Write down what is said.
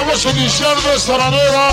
Vamos a iniciar de esta manera